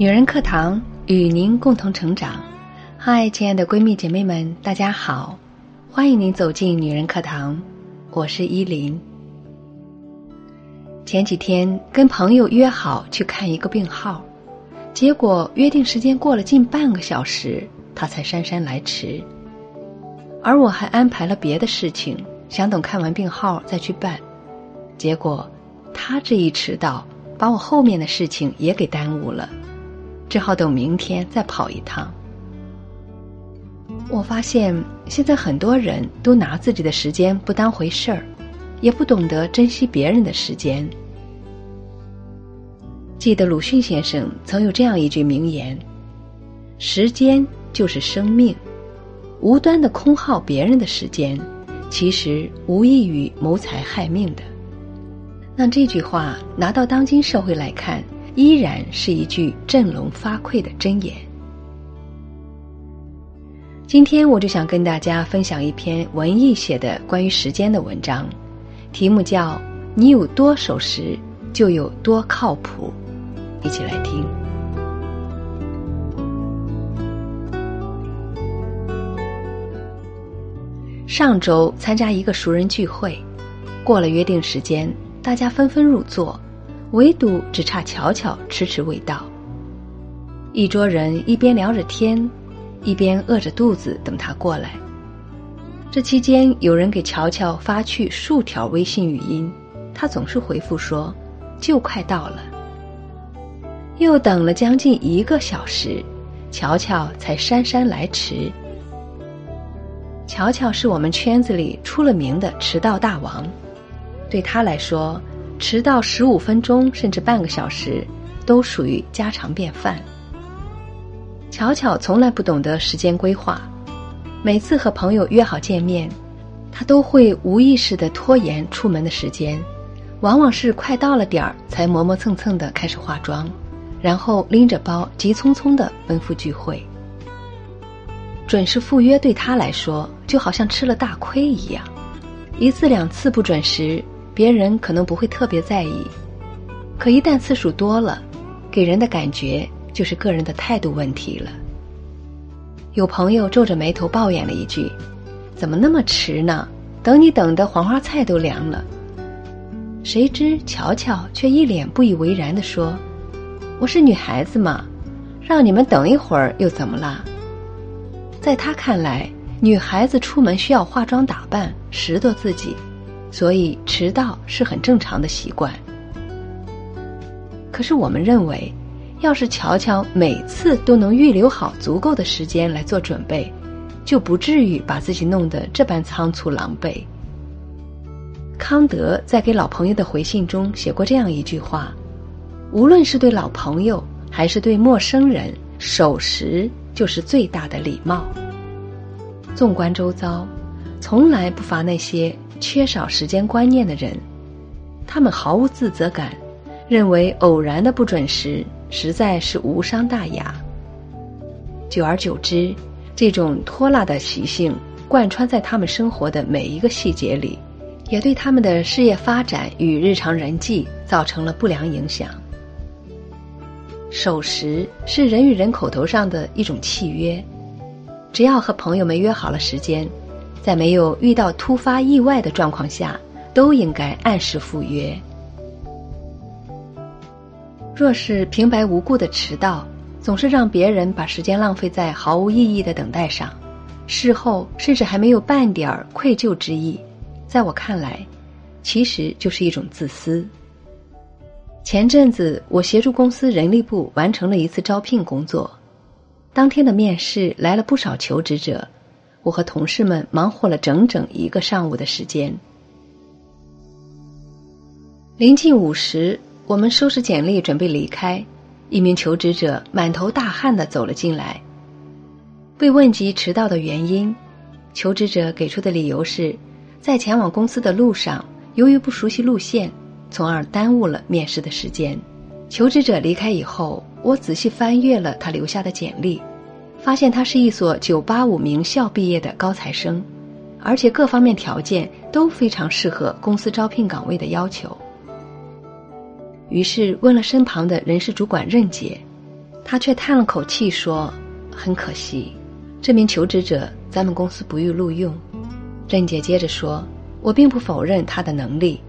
女人课堂与您共同成长。嗨，亲爱的闺蜜姐妹们，大家好，欢迎您走进女人课堂，我是依林。前几天跟朋友约好去看一个病号，结果约定时间过了近半个小时，他才姗姗来迟。而我还安排了别的事情，想等看完病号再去办，结果他这一迟到，把我后面的事情也给耽误了。只好等明天再跑一趟。我发现现在很多人都拿自己的时间不当回事儿，也不懂得珍惜别人的时间。记得鲁迅先生曾有这样一句名言：“时间就是生命，无端的空耗别人的时间，其实无异于谋财害命的。”那这句话拿到当今社会来看。依然是一句振聋发聩的箴言。今天我就想跟大家分享一篇文艺写的关于时间的文章，题目叫《你有多守时，就有多靠谱》，一起来听。上周参加一个熟人聚会，过了约定时间，大家纷纷入座。唯独只差巧巧迟迟未到。一桌人一边聊着天，一边饿着肚子等他过来。这期间，有人给乔乔发去数条微信语音，他总是回复说：“就快到了。”又等了将近一个小时，乔乔才姗姗来迟。乔乔是我们圈子里出了名的迟到大王，对他来说。迟到十五分钟甚至半个小时，都属于家常便饭。巧巧从来不懂得时间规划，每次和朋友约好见面，他都会无意识的拖延出门的时间，往往是快到了点儿才磨磨蹭蹭的开始化妆，然后拎着包急匆匆的奔赴聚会。准时赴约对他来说就好像吃了大亏一样，一次两次不准时。别人可能不会特别在意，可一旦次数多了，给人的感觉就是个人的态度问题了。有朋友皱着眉头抱怨了一句：“怎么那么迟呢？等你等的黄花菜都凉了。”谁知乔乔却一脸不以为然的说：“我是女孩子嘛，让你们等一会儿又怎么啦？”在他看来，女孩子出门需要化妆打扮，拾掇自己。所以迟到是很正常的习惯。可是我们认为，要是乔乔每次都能预留好足够的时间来做准备，就不至于把自己弄得这般仓促狼狈。康德在给老朋友的回信中写过这样一句话：“无论是对老朋友还是对陌生人，守时就是最大的礼貌。”纵观周遭，从来不乏那些。缺少时间观念的人，他们毫无自责感，认为偶然的不准时实在是无伤大雅。久而久之，这种拖拉的习性贯穿在他们生活的每一个细节里，也对他们的事业发展与日常人际造成了不良影响。守时是人与人口头上的一种契约，只要和朋友们约好了时间。在没有遇到突发意外的状况下，都应该按时赴约。若是平白无故的迟到，总是让别人把时间浪费在毫无意义的等待上，事后甚至还没有半点愧疚之意，在我看来，其实就是一种自私。前阵子，我协助公司人力部完成了一次招聘工作，当天的面试来了不少求职者。我和同事们忙活了整整一个上午的时间。临近午时，我们收拾简历准备离开，一名求职者满头大汗的走了进来。被问及迟到的原因，求职者给出的理由是，在前往公司的路上，由于不熟悉路线，从而耽误了面试的时间。求职者离开以后，我仔细翻阅了他留下的简历。发现他是一所985名校毕业的高材生，而且各方面条件都非常适合公司招聘岗位的要求。于是问了身旁的人事主管任姐，他却叹了口气说：“很可惜，这名求职者咱们公司不予录用。”任姐接着说：“我并不否认他的能力，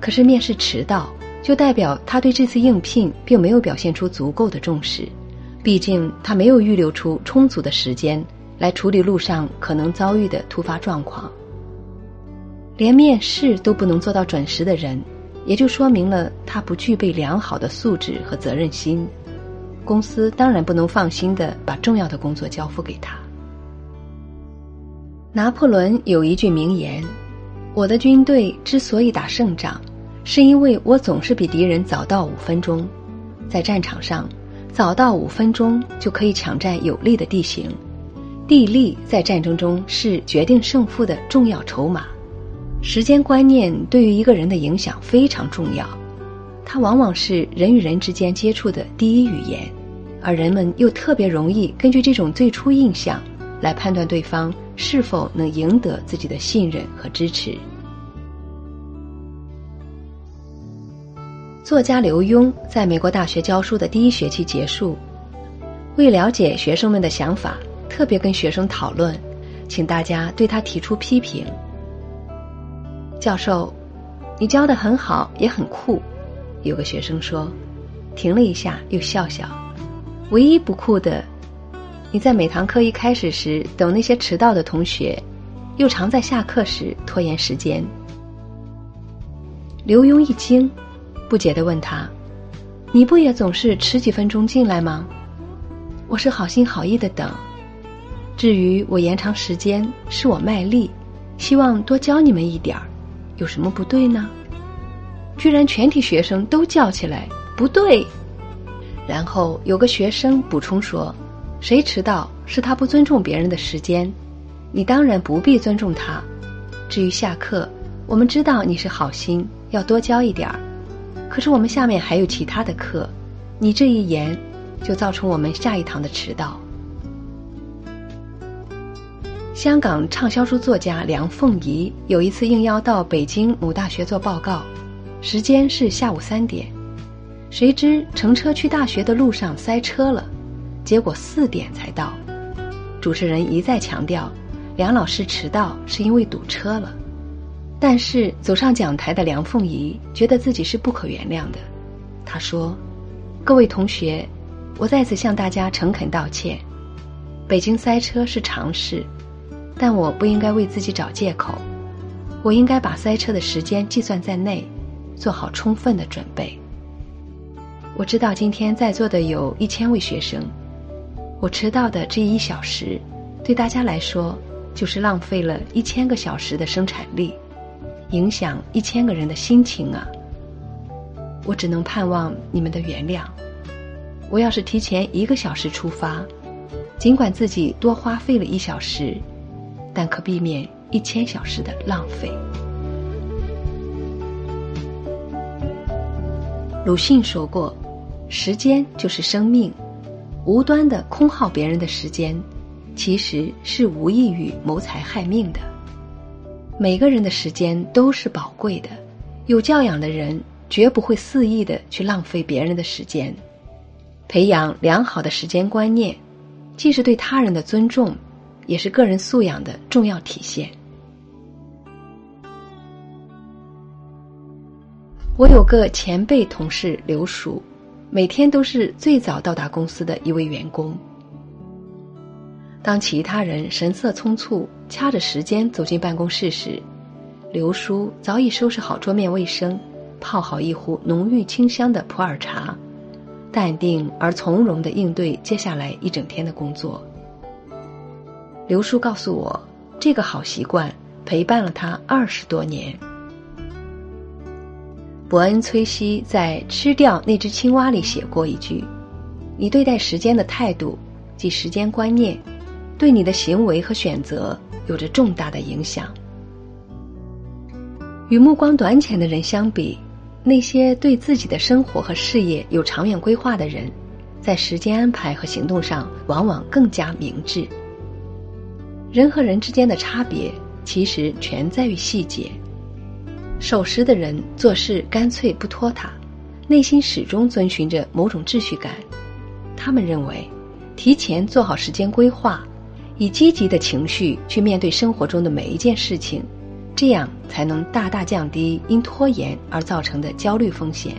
可是面试迟到，就代表他对这次应聘并没有表现出足够的重视。毕竟他没有预留出充足的时间来处理路上可能遭遇的突发状况。连面试都不能做到准时的人，也就说明了他不具备良好的素质和责任心。”公司当然不能放心的把重要的工作交付给他。拿破仑有一句名言：“我的军队之所以打胜仗，是因为我总是比敌人早到五分钟。在战场上，早到五分钟就可以抢占有利的地形。地利在战争中是决定胜负的重要筹码。时间观念对于一个人的影响非常重要。”它往往是人与人之间接触的第一语言，而人们又特别容易根据这种最初印象来判断对方是否能赢得自己的信任和支持。作家刘墉在美国大学教书的第一学期结束，为了解学生们的想法，特别跟学生讨论，请大家对他提出批评。教授，你教的很好，也很酷。有个学生说，停了一下，又笑笑。唯一不酷的，你在每堂课一开始时等那些迟到的同学，又常在下课时拖延时间。刘墉一惊，不解的问他：“你不也总是迟几分钟进来吗？”我是好心好意的等。至于我延长时间，是我卖力，希望多教你们一点儿，有什么不对呢？居然全体学生都叫起来不对，然后有个学生补充说：“谁迟到是他不尊重别人的时间，你当然不必尊重他。至于下课，我们知道你是好心，要多教一点儿，可是我们下面还有其他的课，你这一言，就造成我们下一堂的迟到。”香港畅销书作家梁凤仪有一次应邀到北京某大学做报告。时间是下午三点，谁知乘车去大学的路上塞车了，结果四点才到。主持人一再强调，梁老师迟到是因为堵车了。但是走上讲台的梁凤仪觉得自己是不可原谅的。他说：“各位同学，我再次向大家诚恳道歉。北京塞车是常事，但我不应该为自己找借口，我应该把塞车的时间计算在内。”做好充分的准备。我知道今天在座的有一千位学生，我迟到的这一小时，对大家来说就是浪费了一千个小时的生产力，影响一千个人的心情啊！我只能盼望你们的原谅。我要是提前一个小时出发，尽管自己多花费了一小时，但可避免一千小时的浪费。鲁迅说过：“时间就是生命，无端的空耗别人的时间，其实是无异于谋财害命的。每个人的时间都是宝贵的，有教养的人绝不会肆意的去浪费别人的时间。培养良好的时间观念，既是对他人的尊重，也是个人素养的重要体现。”我有个前辈同事刘叔，每天都是最早到达公司的一位员工。当其他人神色匆促、掐着时间走进办公室时，刘叔早已收拾好桌面卫生，泡好一壶浓郁清香的普洱茶，淡定而从容的应对接下来一整天的工作。刘叔告诉我，这个好习惯陪伴了他二十多年。伯恩·崔西在《吃掉那只青蛙》里写过一句：“你对待时间的态度，即时间观念，对你的行为和选择有着重大的影响。”与目光短浅的人相比，那些对自己的生活和事业有长远规划的人，在时间安排和行动上往往更加明智。人和人之间的差别，其实全在于细节。守时的人做事干脆不拖沓，内心始终遵循着某种秩序感。他们认为，提前做好时间规划，以积极的情绪去面对生活中的每一件事情，这样才能大大降低因拖延而造成的焦虑风险。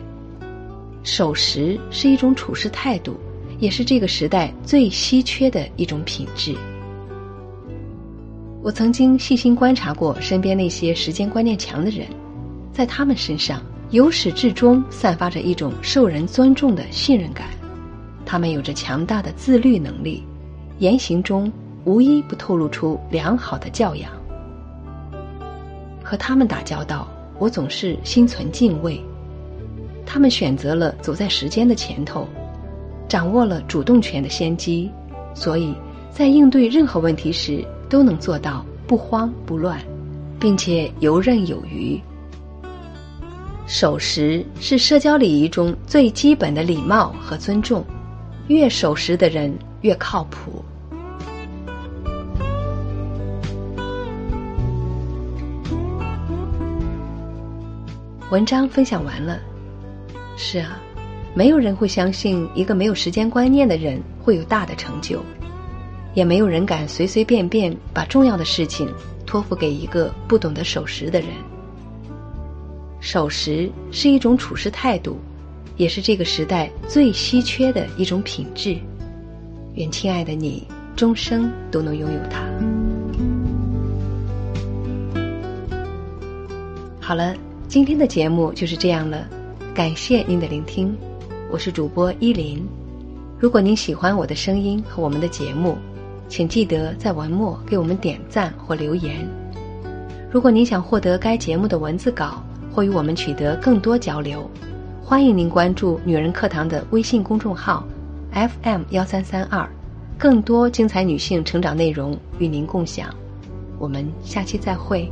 守时是一种处事态度，也是这个时代最稀缺的一种品质。我曾经细心观察过身边那些时间观念强的人，在他们身上由始至终散发着一种受人尊重的信任感。他们有着强大的自律能力，言行中无一不透露出良好的教养。和他们打交道，我总是心存敬畏。他们选择了走在时间的前头，掌握了主动权的先机，所以在应对任何问题时都能做到不慌不乱，并且游刃有余。守时是社交礼仪中最基本的礼貌和尊重。越守时的人越靠谱。文章分享完了。是啊，没有人会相信一个没有时间观念的人会有大的成就，也没有人敢随随便便把重要的事情托付给一个不懂得守时的人。守时是一种处事态度。也是这个时代最稀缺的一种品质，愿亲爱的你终生都能拥有它。好了，今天的节目就是这样了，感谢您的聆听，我是主播依林。如果您喜欢我的声音和我们的节目，请记得在文末给我们点赞或留言。如果您想获得该节目的文字稿或与我们取得更多交流。欢迎您关注“女人课堂”的微信公众号，FM 幺三三二，更多精彩女性成长内容与您共享。我们下期再会。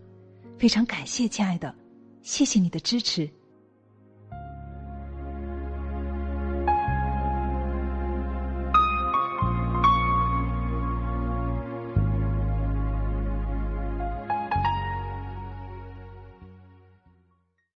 非常感谢，亲爱的，谢谢你的支持。